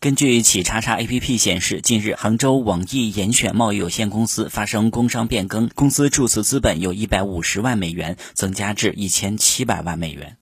根据企查查 app 显示近日杭州网易严选贸易有限公司发生工商变更公司注册资本由一百五十万美元增加至一千七百万美元。